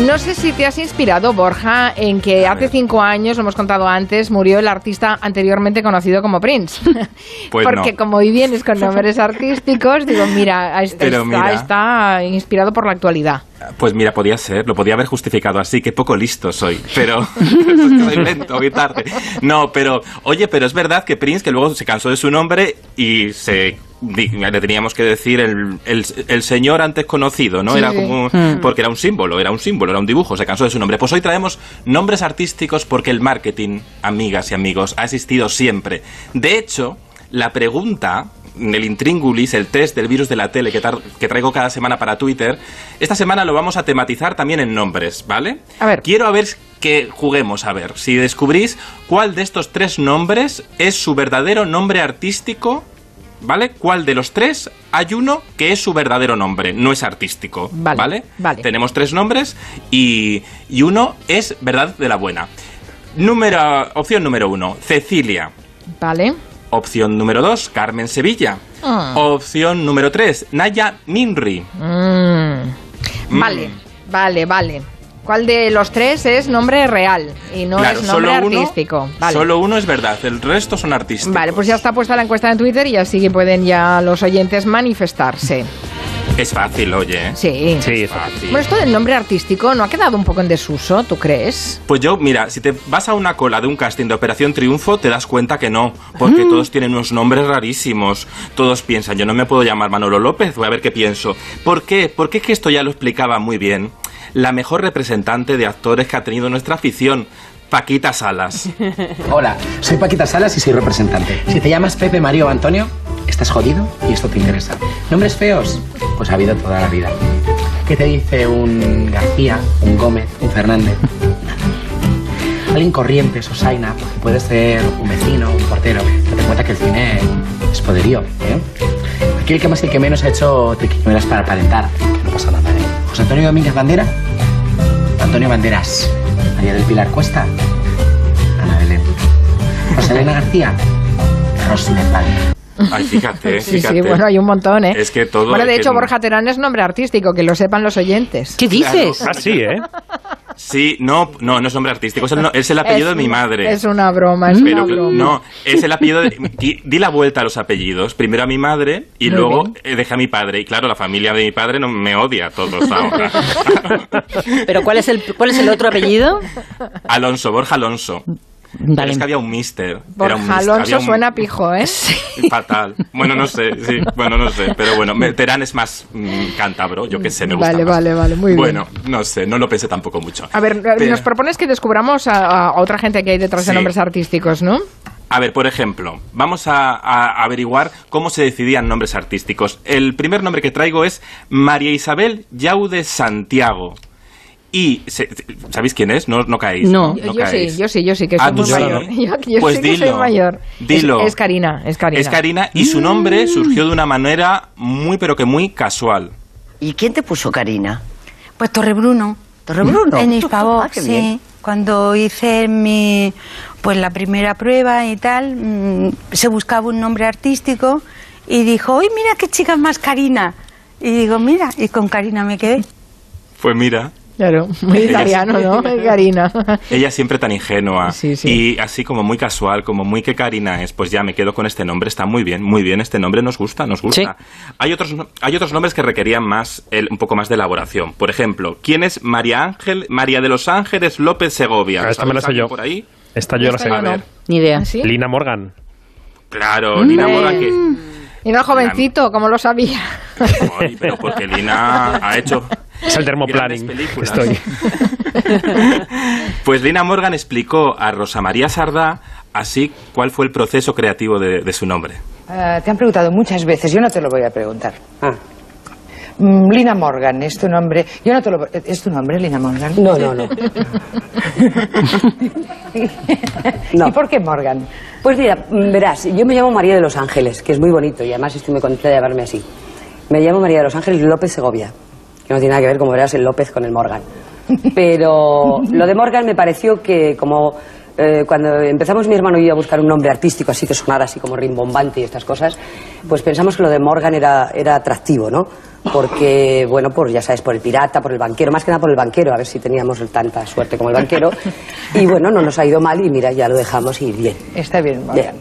No sé si te has inspirado, Borja, en que hace cinco años, lo hemos contado antes, murió el artista anteriormente conocido como Prince. Pues Porque no. como hoy vienes con nombres artísticos, digo, mira, está, está- mira. está inspirado por la actualidad. Pues mira, podía ser, lo podía haber justificado así, que poco listo soy, pero es que soy lento, muy tarde. No, pero, oye, pero es verdad que Prince, que luego se cansó de su nombre y se le teníamos que decir el, el- el señor antes conocido, ¿no? Sí, era como, porque era un símbolo, era un símbolo, era un dibujo, se cansó de su nombre. Pues hoy traemos nombres artísticos porque el marketing, amigas y amigos, ha existido siempre. De hecho, la pregunta el intríngulis, el test del virus de la tele que, que traigo cada semana para Twitter, esta semana lo vamos a tematizar también en nombres, ¿vale? A ver. Quiero a ver que juguemos, a ver, si descubrís cuál de estos tres nombres es su verdadero nombre artístico, ¿vale? ¿Cuál de los tres hay uno que es su verdadero nombre, no es artístico, Vale, ¿vale? vale. Tenemos tres nombres y, y uno es verdad de la buena. Número, opción número uno, Cecilia. ¿Vale? Opción número 2, Carmen Sevilla. Ah. Opción número 3, Naya Minri. Mm. Vale, vale, vale. ¿Cuál de los tres es nombre real y no claro, es nombre solo uno, artístico? Vale. solo uno es verdad, el resto son artísticos. Vale, pues ya está puesta la encuesta en Twitter y así que pueden ya los oyentes manifestarse. Es fácil, oye. ¿eh? Sí. Sí, Es fácil. Bueno, esto del nombre artístico no ha quedado un poco en desuso, ¿tú crees? Pues yo, mira, si te vas a una cola de un casting de Operación Triunfo, te das cuenta que no, Mm. porque todos tienen unos nombres rarísimos. Todos piensan, yo no me puedo llamar Manolo López, voy a ver qué pienso. ¿Por qué? Porque es que esto ya lo explicaba muy bien la mejor representante de actores que ha tenido nuestra afición, Paquita Salas. Hola, soy Paquita Salas y soy representante. Si te llamas Pepe, Mario o Antonio, estás jodido y esto te interesa. ¿Nombres feos? Pues ha habido toda la vida. ¿Qué te dice un García, un Gómez, un Fernández? Alguien corriente, Sosaina, porque puede ser un vecino, un portero. Date cuenta que el cine es poderío, ¿eh? Aquí el que más y el que menos ha hecho triquiñuelas para aparentar. No pasa nada, ¿eh? José Antonio Domínguez Bandera, Antonio Banderas, María del Pilar Cuesta, Ana Belén. Rosalena García, Rosnefal. Ay, fíjate, Sí, fíjate. sí, bueno, hay un montón, ¿eh? Es que todo Bueno, de que hecho, Borja Terán es nombre artístico, que lo sepan los oyentes. ¿Qué dices? Ah, sí, ¿eh? Sí, no, no, no es nombre artístico, es el, no- es el apellido Es de mi madre. Es una broma, es Pero una broma. no, es el apellido de... Di, di la vuelta a los apellidos. Primero a mi madre y Muy luego eh, dejé a mi padre. Y claro, la familia de mi padre no me odia a todos ahora. ¿Pero cuál es el, cuál es el otro apellido? Alonso, Borja Alonso. Es que había un mister. Era Borja un mister, Alonso un- suena pijo, ¿eh? Fatal. Bueno, no sé, sí, bueno, no sé. Pero bueno, Terán es más mm, cántabro, yo qué sé, me gusta Vale, más. vale, vale, muy bien. Bueno, no sé, no lo pensé tampoco mucho. A ver, Pero- nos propones que descubramos a, a otra gente que hay detrás de Sí. nombres artísticos, ¿no? A ver, por ejemplo, vamos a, a averiguar cómo se decidían nombres artísticos. El primer nombre que traigo es María Isabel Yaude Santiago. Y, se- ¿sabéis quién es? No, no caéis. No. Yo, yo caéis. sí, yo sí, yo sí, que soy Ah, muy tú sí. mayor. Yo, yo Pues sí que dilo, soy mayor. dilo. Es, es Karina, es Karina. Es Karina y su nombre surgió de una manera muy pero que muy casual. ¿Y quién te puso Karina? Pues Torrebruno. Torrebruno. En Hispavó, Ah, sí. bien. Cuando hice mi, pues la primera prueba y tal, mm, se buscaba un nombre artístico y dijo, ¡ay, mira qué chica más Karina! Y digo, mira, y con Karina me quedé. Pues mira, Claro, muy italiano. ¿no? Karina. ella siempre tan ingenua Sí, sí. y así como muy casual, como muy que Karina es, pues ya me quedo con este nombre, está muy bien, muy bien, este nombre nos gusta, nos gusta. Hay otros hay otros nombres que requerían más el- un poco más de elaboración. Por ejemplo, ¿quién es María Ángel María de los Ángeles López Segovia? Ah, esta me la sé ¿Sabéis yo. por ahí? Esta yo la sé. no. ver. Ni idea. ¿Sí? Lina Morgan. Claro, Lina Hombre. Morgan que Y no jovencito, como lo sabía. Ay, pero porque Lina ha hecho Es el películas. Estoy. Pues Lina Morgan explicó a Rosa María Sardá así cuál fue el proceso creativo de, de su nombre. Ah, te han preguntado muchas veces, yo no te lo voy a preguntar. Mm, Lina Morgan, ¿es tu nombre? Yo no te lo ¿Es tu nombre, Lina Morgan? No, no, no. No. ¿Y por qué Morgan? Pues mira, mm, verás, yo me llamo María de los Ángeles, que es muy bonito y además estoy muy contenta de llamarme así. Me llamo María de los Ángeles López Segovia, que no tiene nada que ver, como verás, el López con el Morgan. Pero lo de Morgan me pareció que como eh, cuando empezamos mi hermano y yo a buscar un nombre artístico así que sonara así como rimbombante y estas cosas, pues pensamos que lo de Morgan era, era atractivo, ¿no? Porque, bueno, pues ya sabes, por el pirata, por el banquero, más que nada por el banquero, a ver si teníamos tanta suerte como el banquero. Y bueno, no nos ha ido mal y mira, ya lo dejamos y bien. Está bien, Morgan.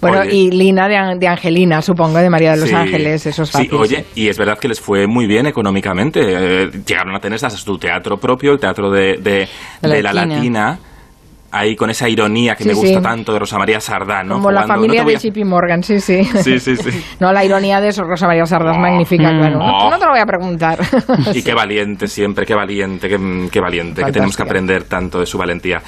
Bueno, Oye. y Lina de, An- de Angelina, supongo, de María de los Sí. Ángeles, eso es Sí, oye, y es verdad que les fue muy bien económicamente. Eh, llegaron a tener hasta su teatro propio, el teatro de, de- La de la Latina. Latina. Ahí con esa ironía que Sí, me gusta sí. tanto de Rosa María Sardá, ¿no? Como la familia "No te voy de a-". Chippy Morgan, sí, sí. Sí, sí, sí. No, la ironía de eso, Rosa María Sarda es magnífica, Mm. claro. No, Oh. no te lo voy a preguntar. Y qué valiente siempre, qué valiente, qué, qué valiente, que tenemos que aprender tanto de su valentía.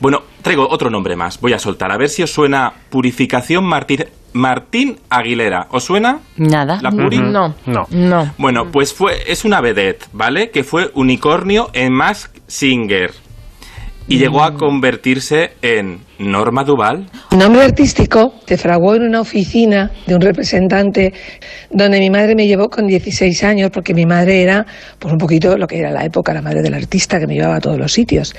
Bueno, traigo otro nombre más, voy a soltar, a ver si os suena Purificación Martín, Martín Aguilera. ¿Os suena? Nada. ¿La Puri? No, No. no. Bueno, pues fue, es una vedette, ¿vale? Que fue unicornio en Mask Singer. Y llegó a convertirse en Norma Duval. Nombre artístico te fraguó en una oficina de un representante donde mi madre me llevó con 16 años porque mi madre era pues un poquito lo que era la época, la madre del artista que me llevaba a todos los sitios.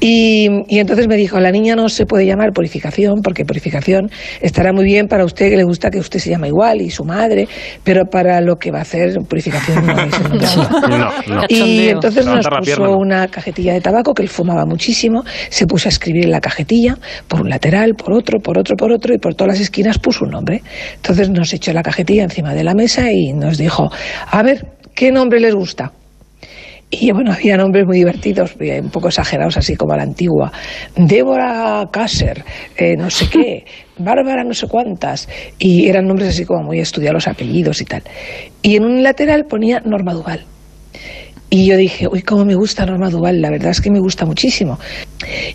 Y, y entonces me dijo, la niña no se puede llamar purificación porque purificación estará muy bien para usted que le gusta que usted se llama igual y su madre, pero para lo que va a hacer purificación no es el nombre adecuado". No, no. Y entonces nos puso una cajetilla de tabaco que él fumaba muchísimo, se puso a escribir en la cajetilla, por un lateral, por otro, por otro, por otro, y por todas las esquinas puso un nombre. Entonces nos echó la cajetilla encima de la mesa y nos dijo, a ver, ¿qué nombre les gusta? Y bueno, había nombres muy divertidos, eh, un poco exagerados, así como a la antigua. Débora Kasser, eh, no sé qué, Bárbara no sé cuántas. Y eran nombres así como muy estudiados, los apellidos y tal. Y en un lateral ponía Norma Duval. Y yo dije, uy, cómo me gusta Norma Duval, la verdad es que me gusta muchísimo.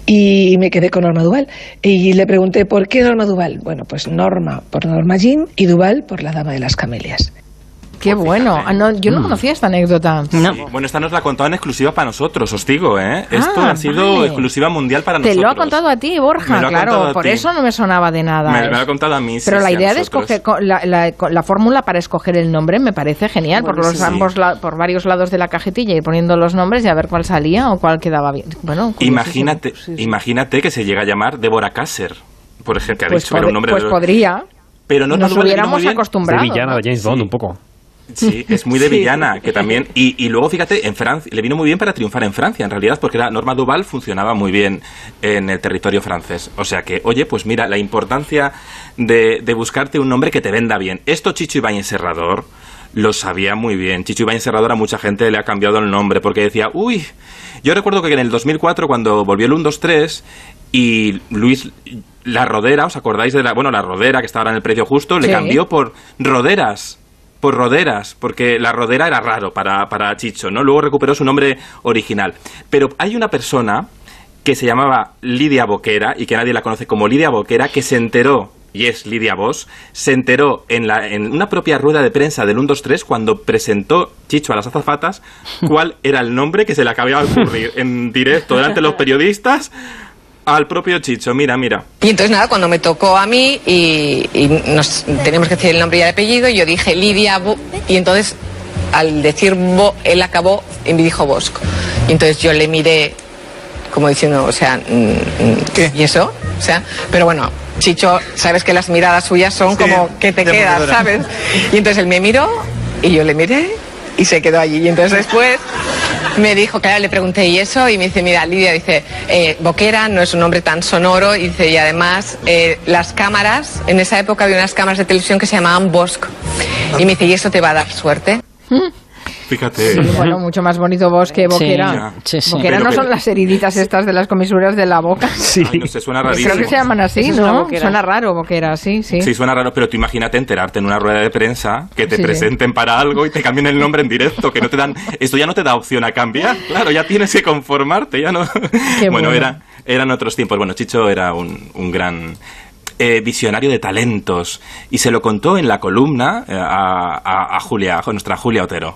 Y me quedé con Norma Duval. Y le pregunté, ¿por qué Norma Duval? Bueno, pues Norma por Norma Jean y Duval por la Dama de las Camelias. Qué bueno. Ah, no, yo no conocía esta anécdota. No. Sí, Bueno, esta nos la contado en exclusiva para nosotros, os digo, ¿eh? Esto Ah, ha sido vale. exclusiva mundial para Te nosotros. lo ha contado a ti, Borja, Me lo ha contado claro. a por ti. eso no me sonaba de nada. Me, me lo ha contado a mí. sí, Pero la sí, a idea de escoger co- la, la- fórmula para escoger el nombre me parece genial, por los ambos la- por varios lados de la cajetilla y poniendo los nombres y a ver cuál salía o cuál quedaba bien. Bueno. Imagínate, Sí, sí. imagínate que se llega a llamar Débora Kasser, por ejemplo, que ha Pues, dicho que era un nombre pues de- podría. Pero no Nos hubiéramos. De acostumbrado. villana ¿no? de James Bond, un poco. Sí, es muy de villana, que también... Y, y luego, fíjate, en Francia, le vino muy bien para triunfar en Francia, en realidad, porque la Norma Duval funcionaba muy bien en el territorio francés. O sea que, oye, pues mira, la importancia de, de buscarte un nombre que te venda bien. Esto Chicho Ibáñez Serrador lo sabía muy bien. Chicho Ibáñez Serrador a mucha gente le ha cambiado el nombre, porque decía, uy... Yo recuerdo que en el 2004, cuando volvió el 1, 2, 3, y Luis... La Rodera, ¿os acordáis de la... Bueno, la Rodera, que estaba ahora en el precio justo, le Sí. cambió por Roderas por Roderas, porque la Rodera era raro para, para Chicho, ¿no? Luego recuperó su nombre original. Pero hay una persona que se llamaba Lidia Boquera y que nadie la conoce como Lidia Boquera, que se enteró, y es Lidia Vos, se enteró en, la, en una propia rueda de prensa del 1, 2, 3 cuando presentó Chicho a las azafatas cuál era el nombre que se le acababa de ocurrir en directo delante de los periodistas al propio Chicho. Mira, mira. Y entonces nada, cuando me tocó a mí y, y nos teníamos que decir el nombre y el apellido, yo dije Lidia Bo, y entonces al decir Bo, él acabó y me dijo Bosco. Y entonces yo le miré como diciendo, o sea, mm, mm, ¿y eso? O sea, pero bueno, Chicho, sabes que las miradas suyas son como que te quedas, ¿sabes? Y entonces él me miró y yo le miré y se quedó allí. Y entonces después me dijo, claro, le pregunté, ¿y eso? Y me dice, mira, Lidia, dice, eh, Boquera no es un nombre tan sonoro, y dice, y además eh, las cámaras, en esa época había unas cámaras de televisión que se llamaban Bosco. Y me dice, ¿y eso te va a dar suerte? Fíjate. Sí, bueno, mucho más bonito vos que boquera. ya. Sí, sí. Boquera Pero no son las heriditas estas de las comisuras de la boca. Sí. Ay, no sé, suena Creo rarísimo. que se llaman así, ¿no? Suena raro, boquera, sí, sí. Sí, suena raro, pero tú imagínate enterarte en una rueda de prensa que te Sí, sí. presenten para algo y te cambien el nombre en directo, que no te dan, esto ya no te da opción a cambiar, claro, ya tienes que conformarte, ya no. Qué bueno, bueno. era, eran otros tiempos. Bueno, Chicho era un, un gran eh, visionario de talentos y se lo contó en la columna eh, a, a- a Julia, a nuestra Julia Otero.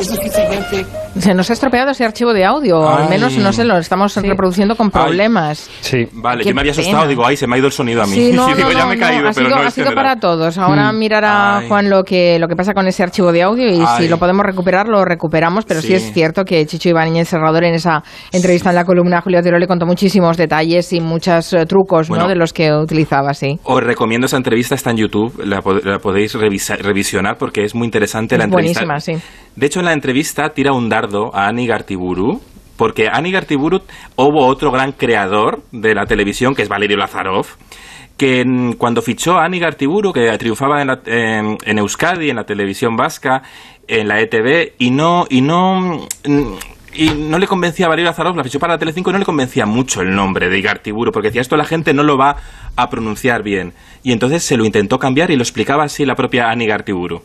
es difícilmente Se nos ha estropeado ese archivo de audio, al menos no sé, lo estamos reproduciendo con problemas. Sí. Vale, Qué yo me había asustado, pena. digo, ay, se me ha ido el sonido a mí. Sí, no, y digo, no, ya me he no, caído, ha pero sido, no ha sido para todos. Ahora Mm. mirará Ay. Juan lo que lo que pasa con ese archivo de audio y Ay. si lo podemos recuperar lo recuperamos, pero sí. Sí. es cierto que Chicho Ibáñez Serrador en esa entrevista en la columna Julio Tiro le contó muchísimos detalles y muchos eh, trucos Bueno. ¿no? de los que utilizaba, sí. Os recomiendo esa entrevista, está en YouTube, la, pod- la podéis revisa- revisionar porque es muy interesante la entrevista. buenísima, sí. De hecho, en la entrevista tira un dardo a Ani Gartiburu, porque Ani Gartiburu hubo otro gran creador de la televisión, que es Valerio Lazarov, que cuando fichó a Ani Gartiburu, que triunfaba en, la- en- Euskadi, en la televisión vasca, en la ETV, y no, y no, y no le convencía a Valerio Lazarov, la fichó para la Telecinco y no le convencía mucho el nombre de Igartiburu, porque decía esto la gente no lo va a pronunciar bien. Y entonces se lo intentó cambiar y lo explicaba así la propia Ani Gartiburu.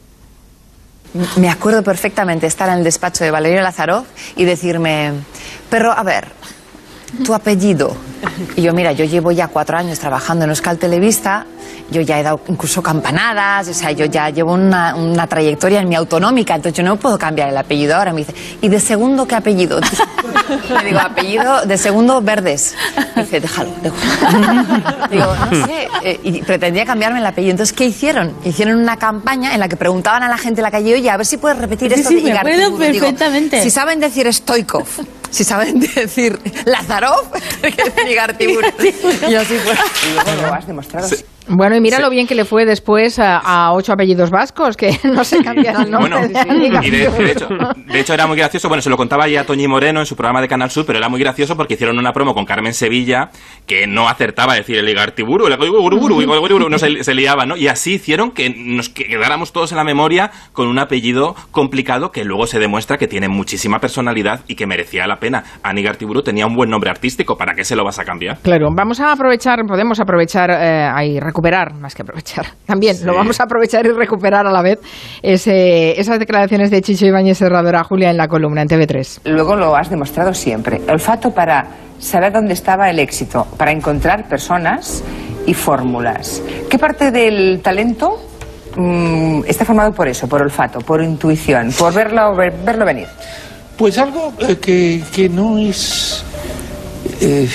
Me acuerdo perfectamente estar en el despacho de Valerio Lazarov y decirme, pero a ver, tu apellido. Y yo, mira, yo llevo ya cuatro años trabajando en Euskal Televista, yo ya he dado incluso campanadas, o sea, yo ya llevo una, una trayectoria en mi autonómica, entonces yo no puedo cambiar el apellido ahora. Me dice, ¿y de segundo qué apellido? Le digo, apellido de segundo Verdes. Me dice, déjalo, déjalo. Digo, no sé, eh, y pretendía cambiarme el apellido. Entonces, ¿qué hicieron? Hicieron una campaña en la que preguntaban a la gente en la calle, oye, a ver si puedes repetir Sí, esto sí, de me acuerdo Igartiburu". Digo, perfectamente. si saben decir Stoikov, si saben decir Lazarov, que es Igartiburu. Y así fue. Y luego lo has demostrado. Bueno, y mira lo bien que le fue después a, a ocho apellidos vascos, que no se cambian el nombre Bueno, de Ani y de, Gartiburu. de hecho, de hecho era muy gracioso, bueno, se lo contaba ya Toñi Moreno en su programa de Canal Sur, pero era muy gracioso porque hicieron una promo con Carmen Sevilla que no acertaba a decir el Igartiburu, el Igartiburu, Igartiburu, no se, se liaba, ¿no? Y así hicieron que nos quedáramos todos en la memoria con un apellido complicado que luego se demuestra que tiene muchísima personalidad y que merecía la pena. Ani Igartiburu tenía un buen nombre artístico, ¿para qué se lo vas a cambiar? Claro, vamos a aprovechar, podemos aprovechar eh, ahí, recuperar, más que aprovechar. También lo vamos a aprovechar y recuperar a la vez ese- esas declaraciones de Chicho Ibáñez Serrador a Julia en la columna en TV3. Luego lo has demostrado siempre. Olfato para saber dónde estaba el éxito, para encontrar personas y fórmulas. ¿Qué parte del talento mm, está formado por eso, por olfato, por intuición, por verlo, ver- verlo venir? Pues algo eh, que, que no es. eh,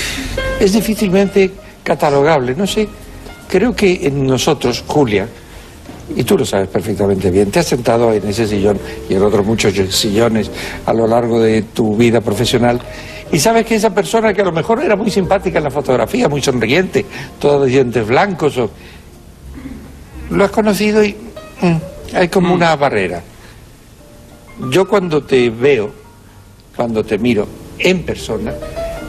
es difícilmente catalogable. No sé, creo que en nosotros, Julia, y tú lo sabes perfectamente bien, te has sentado en ese sillón y en otros muchos sillones a lo largo de tu vida profesional. Y sabes que esa persona que a lo mejor era muy simpática en la fotografía, muy sonriente, toda de dientes blancos, o... lo has conocido y mm, hay como una barrera. Yo cuando te veo, cuando te miro en persona,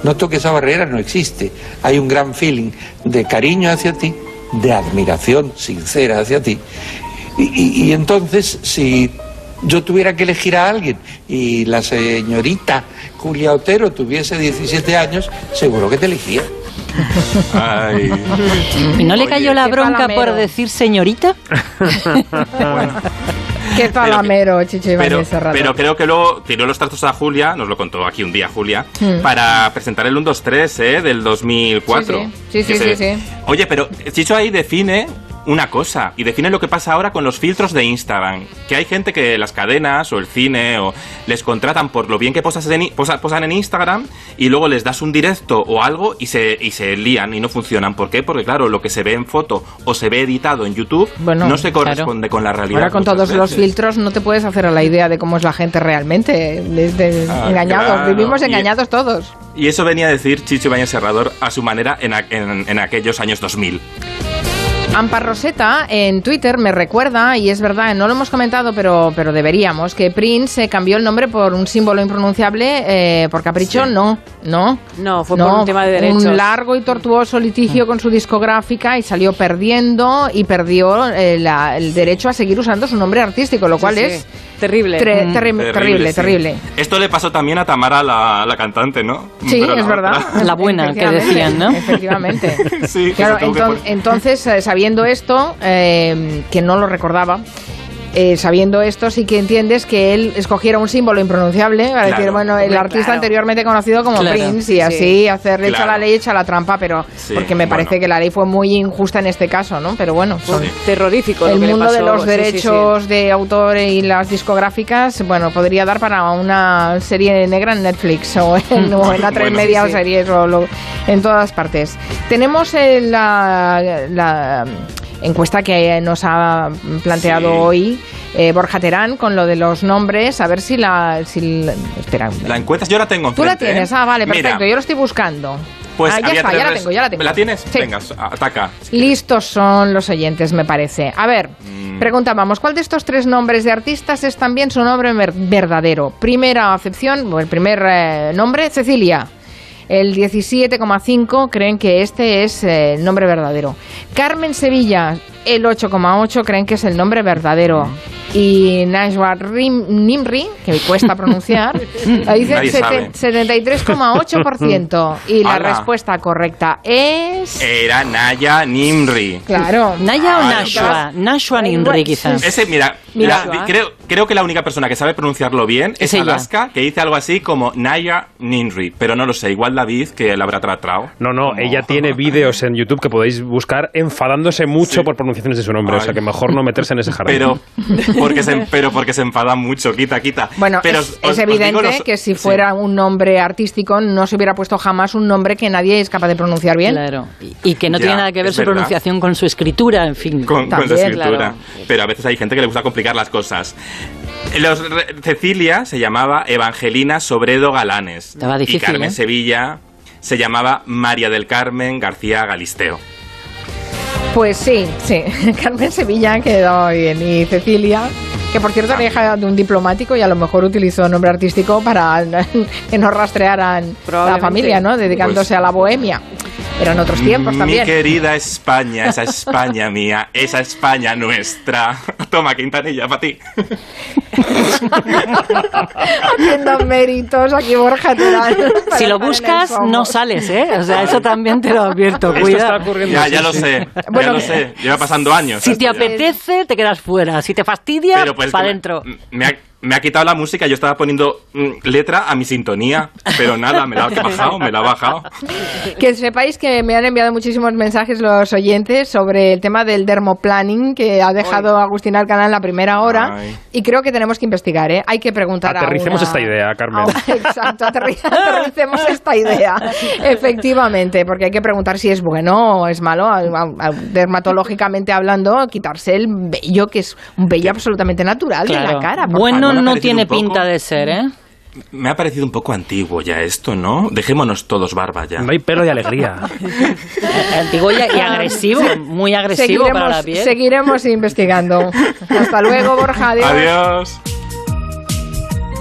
noto que esa barrera no existe. Hay un gran feeling de cariño hacia ti, de admiración sincera hacia ti. Y, y- y entonces, si yo tuviera que elegir a alguien y la señorita Julia Otero tuviese 17 años, seguro que te elegía. Ay. ¿Y no le cayó la bronca por decir señorita? Qué palamero, Chicho Pero, Ibáñez Serrador. pero creo que luego tiró los trastos a Julia, nos lo contó aquí un día Julia, Hmm. para presentar el 1-2-3 ¿eh? del 2004. Sí, sí. Sí, sí. Oye, pero Chicho ahí define una cosa, y define lo que pasa ahora con los filtros de Instagram. Que hay gente que las cadenas o el cine o les contratan por lo bien que posas en, i- posa- posan en Instagram y luego les das un directo o algo y se, y se lían y no funcionan. ¿Por qué? Porque claro, lo que se ve en foto o se ve editado en YouTube Bueno, no se claro. corresponde con la realidad. Ahora con todos los filtros no te puedes hacer a la idea de cómo es la gente realmente. Desde Ah, engañados, claro. vivimos Y- engañados todos. Y eso venía a decir Chicho Ibáñez Serrador a su manera en, a- en- en aquellos años 2000. Ampar Roseta en Twitter me recuerda, y es verdad, no lo hemos comentado, pero, pero deberíamos, que Prince eh, cambió el nombre por un símbolo impronunciable, eh, por capricho, no, no. No, fue por un tema de derechos. Un largo y tortuoso litigio con su discográfica y salió perdiendo y perdió eh, la- el derecho a seguir usando su nombre artístico, lo cual sí. es Terrible. tre- Mm. terri- terrible, sí. terrible. Esto le pasó también a Tamara, la, la cantante, ¿no? Sí, Pero es verdad. otra. La buena, que decían, ¿no? Efectivamente. Sí, Claro, entonces, eh, sabiendo esto, eh, que no lo recordaba, eh, sabiendo esto, sí que entiendes que él escogiera un símbolo impronunciable para Claro. decir, bueno, el artista claro. anteriormente conocido como Claro. Prince, y Sí. así hacerle echa la ley, echa la trampa, pero Sí, porque me parece bueno. que la ley fue muy injusta en este caso, ¿no? Pero bueno, son- Terrorífico. lo el que le mundo de los Sí, sí, sí. derechos de autor y las discográficas, bueno, podría dar para una serie negra en Netflix o en, o en A3 Bueno, Media sí, o sí. series o lo- en todas partes. Tenemos la, la encuesta que nos ha planteado Sí. hoy eh, Borja Terán con lo de los nombres, a ver si la... Si la- espera. La encuesta yo la tengo Tú la enfrente, tienes, ¿eh? ah, vale, Mira, perfecto, yo lo estoy buscando. Pues ah, ya está, ya la tengo, ya la tengo. ¿La tienes? Sí. Venga, ataca. Listos son los oyentes, me parece. A ver, Mm. preguntábamos, ¿cuál de estos tres nombres de artistas es también su nombre ver- verdadero? Primera acepción, o el primer eh, nombre, Cecilia. El 17,5 creen que este es eh, el nombre verdadero. Carmen Sevilla, el 8,8 creen que es el nombre verdadero. Mm. Y Najwa Nimri, que cuesta pronunciar, dice Nadie sabe. 73,8%. Y la Ala. respuesta correcta es... Era Naya Nimri. Claro. ¿Naya o. Nashua? Nashua Ninri, quizás. Ese, mira, Mira. la- creo, creo que la única persona que sabe pronunciarlo bien es, Es. Alaska, que dice algo así como Naya Ninri, pero no lo sé, igual David, que la habrá tratado. No, no, ella tiene vídeos en YouTube que podéis buscar enfadándose mucho por pronunciaciones de su nombre, o sea Ay. que mejor no meterse en ese jardín. Pero porque, se, pero porque se enfada mucho, quita, quita. Bueno, pero es, os- es evidente los- que si sí. fuera un nombre artístico no se hubiera puesto jamás un nombre que nadie es capaz de pronunciar bien. Claro. Y, y que no Ya, tiene nada que ver su verdad. pronunciación con su escritura, en fin. con, con su escritura. claro. Pero a veces hay gente que le gusta complicar las cosas. Los re- Cecilia se llamaba Evangelina Sobredo Galanes. Estaba difícil, y Carmen ¿eh? Sevilla se llamaba María del Carmen García Galisteo. Pues sí, sí. Carmen Sevilla quedó bien. Y Cecilia, que por cierto era hija de un diplomático y a lo mejor utilizó nombre artístico para que no rastrearan la familia, ¿no? Dedicándose Pues- a la bohemia. Eran otros tiempos Mi también. querida España, esa España mía, esa España nuestra. Toma, Quintanilla, para ti. Haciendo méritos aquí Borja Si lo buscas, no sales, ¿eh? O sea, eso también te lo advierto. Esto Cuidado. está ocurriendo. Ya, ya lo sé, Bueno, ya lo sé. Lleva pasando años. Si te ya. apetece, te quedas fuera. Si te fastidia, pues para adentro. me- Me ha, me ha quitado la música, yo estaba poniendo mm, letra a mi sintonía, pero nada, me la ha bajado, me la ha bajado. Que sepáis que me han enviado muchísimos mensajes los oyentes sobre el tema del dermoplanning que ha dejado Agustín Alcalá en la primera hora Ay. y creo que tenemos que investigar, ¿eh? Hay que preguntar Aterricemos a una- esta idea, Carmen. a- Exacto, aterri- aterricemos esta idea. Efectivamente, porque hay que preguntar si es bueno o es malo, dermatológicamente hablando, quitarse el vello, que es un vello absolutamente natural de Claro. la cara. por Bueno, favor. No tiene poco- pinta de ser, ¿eh? Me ha parecido un poco antiguo ya esto, ¿no? Dejémonos todos barba ya. No hay pelo de alegría. Antiguo y y agresivo, muy agresivo para la piel. seguiremos investigando. Hasta luego, Borja. Adiós. Adiós.